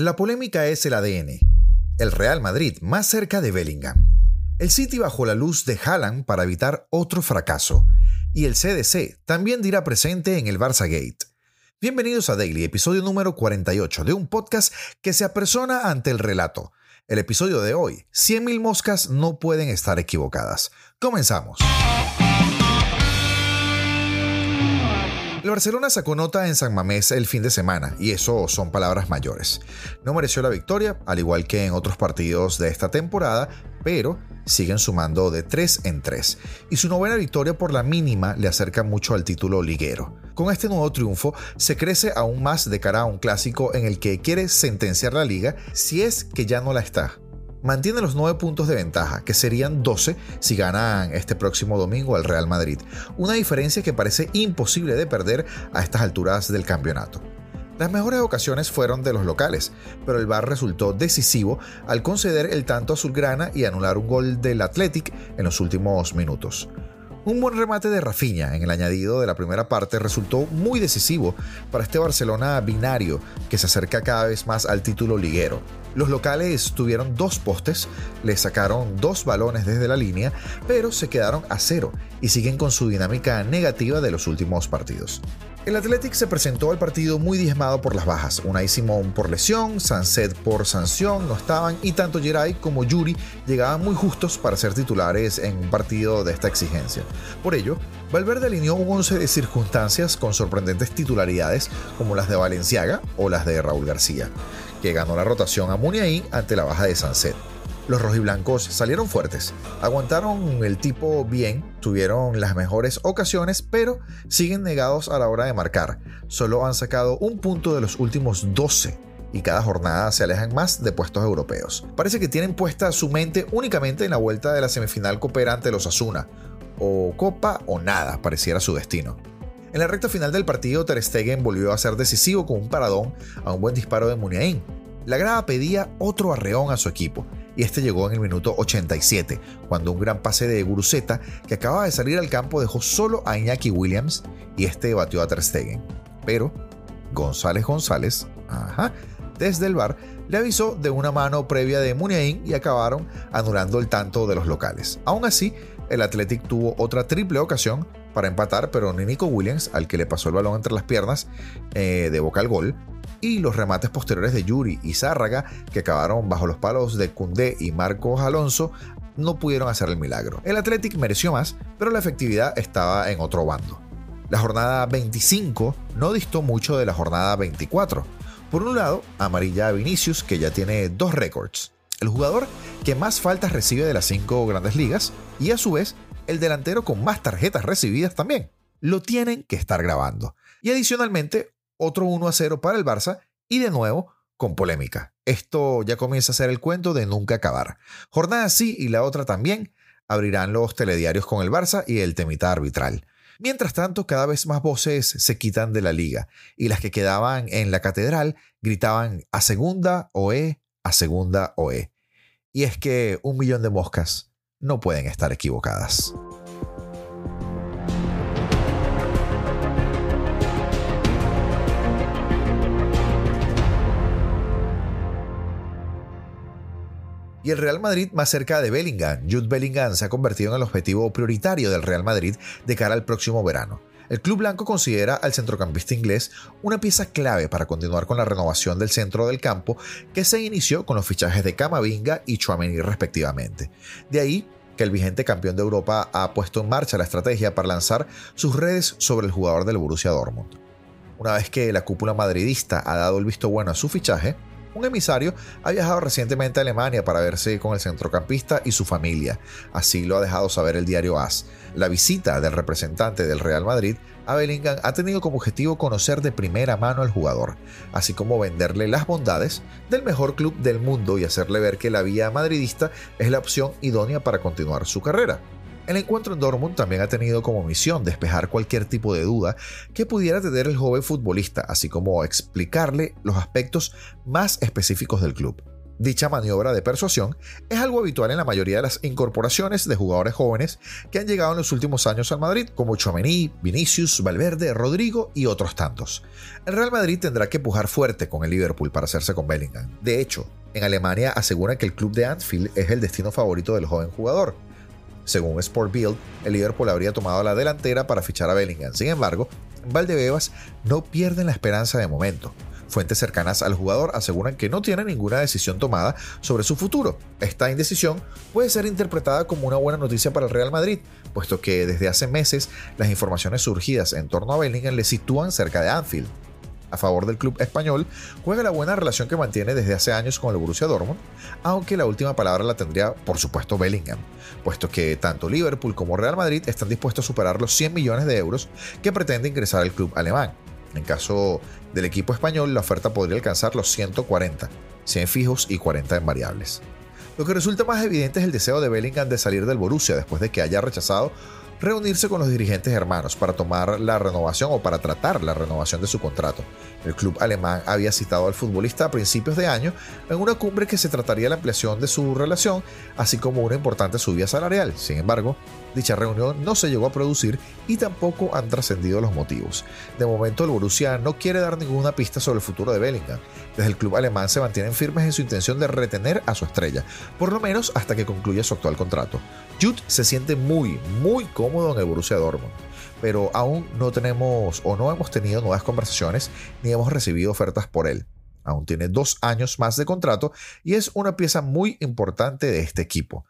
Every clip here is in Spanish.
La polémica es el ADN. El Real Madrid más cerca de Bellingham. El City bajo la luz de Haaland para evitar otro fracaso. Y el CDC también dirá presente en el Barça Gate. Bienvenidos a Daily, episodio número 48 de un podcast que se apersona ante el relato. El episodio de hoy, 100.000 moscas no pueden estar equivocadas. Comenzamos. El Barcelona sacó nota en San Mamés el fin de semana, y eso son palabras mayores. No mereció la victoria, al igual que en otros partidos de esta temporada, pero siguen sumando de 3 en 3, y su novena victoria por la mínima le acerca mucho al título liguero. Con este nuevo triunfo se crece aún más de cara a un clásico en el que quiere sentenciar la liga si es que ya no la está mantiene los 9 puntos de ventaja, que serían 12 si ganan este próximo domingo al Real Madrid, una diferencia que parece imposible de perder a estas alturas del campeonato. Las mejores ocasiones fueron de los locales, pero el VAR resultó decisivo al conceder el tanto azulgrana y anular un gol del Athletic en los últimos minutos. Un buen remate de Rafinha en el añadido de la primera parte resultó muy decisivo para este Barcelona binario que se acerca cada vez más al título liguero. Los locales tuvieron dos postes, le sacaron dos balones desde la línea, pero se quedaron a cero y siguen con su dinámica negativa de los últimos partidos. El Athletic se presentó al partido muy diezmado por las bajas. Unai Simón por lesión, Sanset por sanción no estaban y tanto Geray como Yuri llegaban muy justos para ser titulares en un partido de esta exigencia. Por ello, Valverde alineó un once de circunstancias con sorprendentes titularidades como las de Valenciaga o las de Raúl García, que ganó la rotación a Muniain ante la baja de Sanset. Los rojiblancos salieron fuertes, aguantaron el tipo bien, tuvieron las mejores ocasiones, pero siguen negados a la hora de marcar. Solo han sacado un punto de los últimos 12 y cada jornada se alejan más de puestos europeos. Parece que tienen puesta su mente únicamente en la vuelta de la semifinal cooperante ante los Asuna. O copa o nada, pareciera su destino. En la recta final del partido, Ter Stegen volvió a ser decisivo con un paradón a un buen disparo de Muniain. La grada pedía otro arreón a su equipo y este llegó en el minuto 87, cuando un gran pase de Guruceta que acababa de salir al campo dejó solo a Iñaki Williams y este batió a Ter Stegen. Pero González González, ajá, desde el bar, le avisó de una mano previa de Muniain y acabaron anulando el tanto de los locales. Aún así, el Athletic tuvo otra triple ocasión para empatar, pero ni Nico Williams, al que le pasó el balón entre las piernas eh, de boca al gol, y los remates posteriores de Yuri y Zárraga, que acabaron bajo los palos de Cundé y Marcos Alonso, no pudieron hacer el milagro. El Athletic mereció más, pero la efectividad estaba en otro bando. La jornada 25 no distó mucho de la jornada 24. Por un lado, amarilla a Vinicius, que ya tiene dos récords. El jugador que más faltas recibe de las cinco grandes ligas y a su vez el delantero con más tarjetas recibidas también. Lo tienen que estar grabando. Y adicionalmente, otro 1 a 0 para el Barça y de nuevo con polémica. Esto ya comienza a ser el cuento de nunca acabar. Jornada sí y la otra también abrirán los telediarios con el Barça y el temita arbitral. Mientras tanto, cada vez más voces se quitan de la liga y las que quedaban en la catedral gritaban a segunda OE, a segunda OE. Y es que un millón de moscas no pueden estar equivocadas. y el Real Madrid más cerca de Bellingham. Jude Bellingham se ha convertido en el objetivo prioritario del Real Madrid de cara al próximo verano. El club blanco considera al centrocampista inglés una pieza clave para continuar con la renovación del centro del campo que se inició con los fichajes de Camavinga y Chouameni respectivamente. De ahí que el vigente campeón de Europa ha puesto en marcha la estrategia para lanzar sus redes sobre el jugador del Borussia Dortmund. Una vez que la cúpula madridista ha dado el visto bueno a su fichaje, un emisario ha viajado recientemente a Alemania para verse con el centrocampista y su familia. Así lo ha dejado saber el diario AS. La visita del representante del Real Madrid a Bellingham ha tenido como objetivo conocer de primera mano al jugador, así como venderle las bondades del mejor club del mundo y hacerle ver que la vía madridista es la opción idónea para continuar su carrera. El encuentro en Dortmund también ha tenido como misión despejar cualquier tipo de duda que pudiera tener el joven futbolista, así como explicarle los aspectos más específicos del club. Dicha maniobra de persuasión es algo habitual en la mayoría de las incorporaciones de jugadores jóvenes que han llegado en los últimos años al Madrid, como Chomení, Vinicius, Valverde, Rodrigo y otros tantos. El Real Madrid tendrá que pujar fuerte con el Liverpool para hacerse con Bellingham. De hecho, en Alemania aseguran que el club de Anfield es el destino favorito del joven jugador. Según Sport Bild, el Liverpool habría tomado la delantera para fichar a Bellingham. Sin embargo, Valdebebas no pierden la esperanza de momento. Fuentes cercanas al jugador aseguran que no tiene ninguna decisión tomada sobre su futuro. Esta indecisión puede ser interpretada como una buena noticia para el Real Madrid, puesto que desde hace meses las informaciones surgidas en torno a Bellingham le sitúan cerca de Anfield. A favor del club español, juega la buena relación que mantiene desde hace años con el Borussia Dortmund, aunque la última palabra la tendría, por supuesto, Bellingham, puesto que tanto Liverpool como Real Madrid están dispuestos a superar los 100 millones de euros que pretende ingresar el club alemán. En caso del equipo español, la oferta podría alcanzar los 140, 100 fijos y 40 en variables. Lo que resulta más evidente es el deseo de Bellingham de salir del Borussia después de que haya rechazado reunirse con los dirigentes hermanos para tomar la renovación o para tratar la renovación de su contrato. El club alemán había citado al futbolista a principios de año en una cumbre que se trataría la ampliación de su relación, así como una importante subida salarial. Sin embargo, dicha reunión no se llegó a producir y tampoco han trascendido los motivos. De momento, el Borussia no quiere dar ninguna pista sobre el futuro de Bellingham. Desde el club alemán se mantienen firmes en su intención de retener a su estrella, por lo menos hasta que concluya su actual contrato. Jude se siente muy, muy cómodo en el Borussia Dortmund pero aún no tenemos o no hemos tenido nuevas conversaciones ni hemos recibido ofertas por él. Aún tiene dos años más de contrato y es una pieza muy importante de este equipo.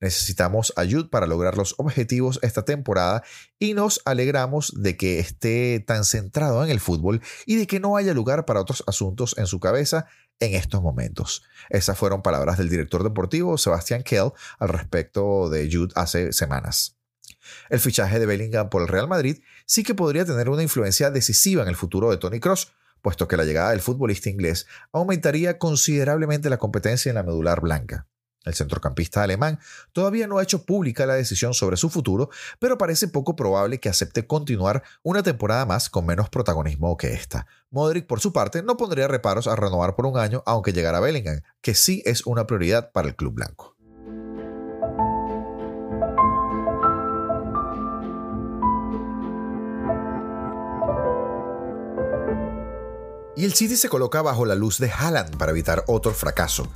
Necesitamos ayuda para lograr los objetivos esta temporada y nos alegramos de que esté tan centrado en el fútbol y de que no haya lugar para otros asuntos en su cabeza en estos momentos. Esas fueron palabras del director deportivo Sebastián Kell al respecto de Jude hace semanas. El fichaje de Bellingham por el Real Madrid sí que podría tener una influencia decisiva en el futuro de Tony Cross, puesto que la llegada del futbolista inglés aumentaría considerablemente la competencia en la medular blanca. El centrocampista alemán todavía no ha hecho pública la decisión sobre su futuro, pero parece poco probable que acepte continuar una temporada más con menos protagonismo que esta. Modric, por su parte, no pondría reparos a renovar por un año aunque llegara Bellingham, que sí es una prioridad para el club blanco. y el City se coloca bajo la luz de Haaland para evitar otro fracaso.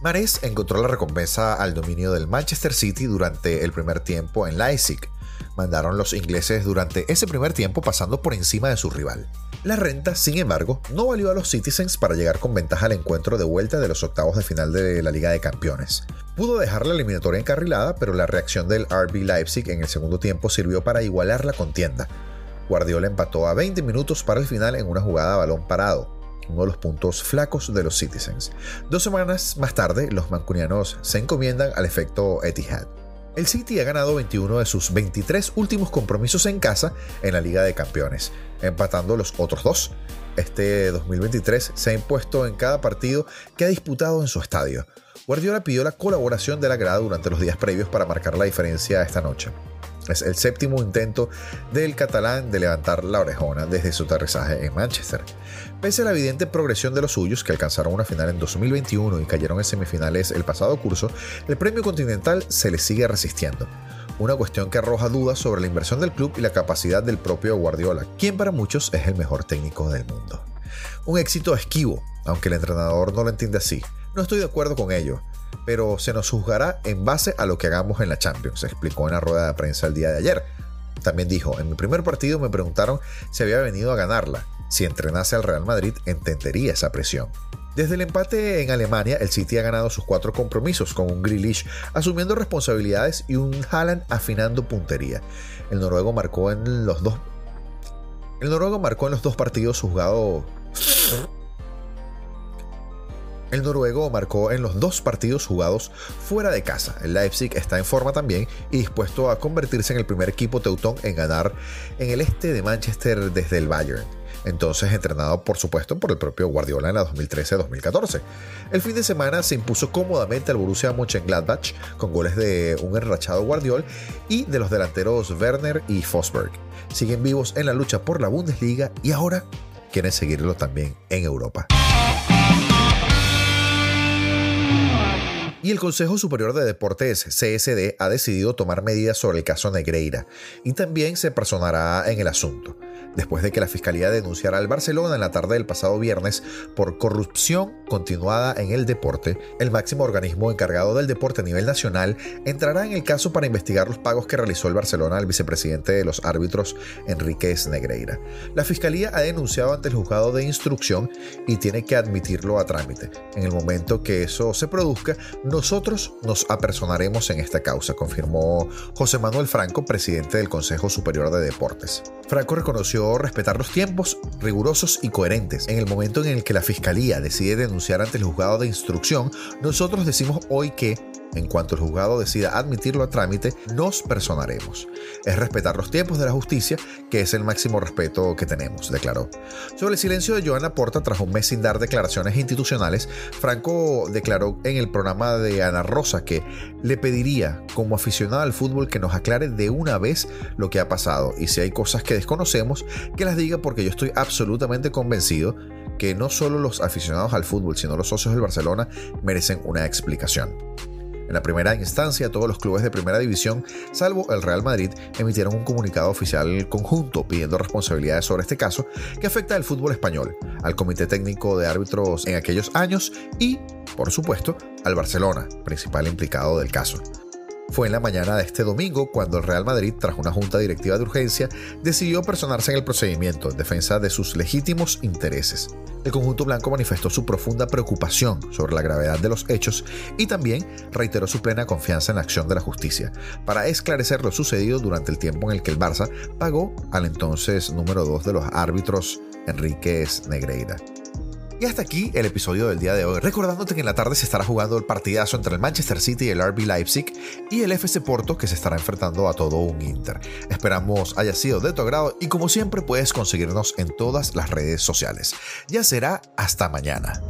Mares encontró la recompensa al dominio del Manchester City durante el primer tiempo en Leipzig. Mandaron los ingleses durante ese primer tiempo pasando por encima de su rival. La renta, sin embargo, no valió a los Citizens para llegar con ventaja al encuentro de vuelta de los octavos de final de la Liga de Campeones. Pudo dejar la eliminatoria encarrilada, pero la reacción del RB Leipzig en el segundo tiempo sirvió para igualar la contienda. Guardiola empató a 20 minutos para el final en una jugada a balón parado, uno de los puntos flacos de los Citizens. Dos semanas más tarde, los mancunianos se encomiendan al efecto Etihad. El City ha ganado 21 de sus 23 últimos compromisos en casa en la Liga de Campeones, empatando los otros dos. Este 2023 se ha impuesto en cada partido que ha disputado en su estadio. Guardiola pidió la colaboración de la grada durante los días previos para marcar la diferencia esta noche. Es el séptimo intento del catalán de levantar la orejona desde su aterrizaje en Manchester. Pese a la evidente progresión de los suyos, que alcanzaron una final en 2021 y cayeron en semifinales el pasado curso, el premio continental se le sigue resistiendo. Una cuestión que arroja dudas sobre la inversión del club y la capacidad del propio Guardiola, quien para muchos es el mejor técnico del mundo. Un éxito esquivo, aunque el entrenador no lo entiende así. No estoy de acuerdo con ello pero se nos juzgará en base a lo que hagamos en la Champions, explicó en la rueda de prensa el día de ayer. También dijo, en mi primer partido me preguntaron si había venido a ganarla. Si entrenase al Real Madrid, entendería esa presión. Desde el empate en Alemania, el City ha ganado sus cuatro compromisos con un Grealish asumiendo responsabilidades y un Haaland afinando puntería. El noruego marcó en los dos el noruego marcó en los dos partidos juzgados el noruego marcó en los dos partidos jugados fuera de casa. El Leipzig está en forma también y dispuesto a convertirse en el primer equipo teutón en ganar en el este de Manchester desde el Bayern. Entonces entrenado por supuesto por el propio Guardiola en la 2013-2014. El fin de semana se impuso cómodamente al Borussia Mönchengladbach con goles de un enrachado Guardiola y de los delanteros Werner y Fosberg. Siguen vivos en la lucha por la Bundesliga y ahora quieren seguirlo también en Europa. Oh. Y el Consejo Superior de Deportes CSD ha decidido tomar medidas sobre el caso Negreira y también se personará en el asunto después de que la Fiscalía denunciara al Barcelona en la tarde del pasado viernes por corrupción continuada en el deporte, el máximo organismo encargado del deporte a nivel nacional entrará en el caso para investigar los pagos que realizó el Barcelona al vicepresidente de los árbitros, Enríquez Negreira. La Fiscalía ha denunciado ante el juzgado de instrucción y tiene que admitirlo a trámite. En el momento que eso se produzca, nosotros nos apersonaremos en esta causa, confirmó José Manuel Franco, presidente del Consejo Superior de Deportes. Franco reconoció respetar los tiempos rigurosos y coherentes. En el momento en el que la Fiscalía decide denunciar ante el juzgado de instrucción, nosotros decimos hoy que en cuanto el juzgado decida admitirlo a trámite, nos personaremos. Es respetar los tiempos de la justicia, que es el máximo respeto que tenemos, declaró. Sobre el silencio de Joana Porta tras un mes sin dar declaraciones institucionales, Franco declaró en el programa de Ana Rosa que le pediría, como aficionado al fútbol, que nos aclare de una vez lo que ha pasado y si hay cosas que desconocemos, que las diga porque yo estoy absolutamente convencido que no solo los aficionados al fútbol, sino los socios del Barcelona merecen una explicación. En la primera instancia, todos los clubes de primera división, salvo el Real Madrid, emitieron un comunicado oficial conjunto pidiendo responsabilidades sobre este caso que afecta al fútbol español, al Comité Técnico de Árbitros en aquellos años y, por supuesto, al Barcelona, principal implicado del caso. Fue en la mañana de este domingo cuando el Real Madrid, tras una junta directiva de urgencia, decidió personarse en el procedimiento en defensa de sus legítimos intereses. El conjunto blanco manifestó su profunda preocupación sobre la gravedad de los hechos y también reiteró su plena confianza en la acción de la justicia para esclarecer lo sucedido durante el tiempo en el que el Barça pagó al entonces número 2 de los árbitros Enríquez Negreira. Y hasta aquí el episodio del día de hoy, recordándote que en la tarde se estará jugando el partidazo entre el Manchester City y el RB Leipzig y el FC Porto que se estará enfrentando a todo un Inter. Esperamos haya sido de tu agrado y como siempre puedes conseguirnos en todas las redes sociales. Ya será hasta mañana.